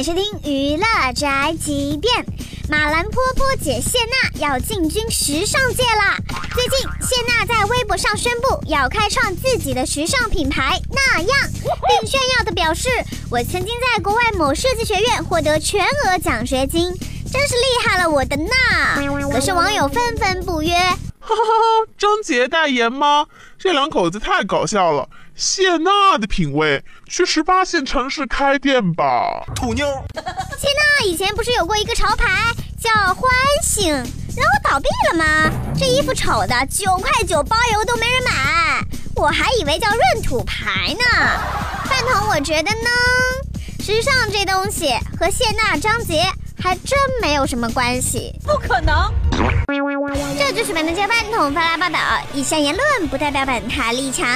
欢迎收听娱乐宅急便。马兰坡坡姐谢娜要进军时尚界啦！最近谢娜在微博上宣布要开创自己的时尚品牌那样，并炫耀的表示：“我曾经在国外某设计学院获得全额奖学金，真是厉害了我的娜！”可是网友纷纷不约。哈哈哈！张杰代言吗？这两口子太搞笑了。谢娜的品味，去十八线城市开店吧。土妞。谢娜以前不是有过一个潮牌叫欢醒，然后倒闭了吗？这衣服丑的九块九包邮都没人买，我还以为叫闰土牌呢。饭桶，我觉得呢，时尚这东西和谢娜、张杰还真没有什么关系。不可能。这就是本台饭桶发来报道，以下言论不代表本台立场。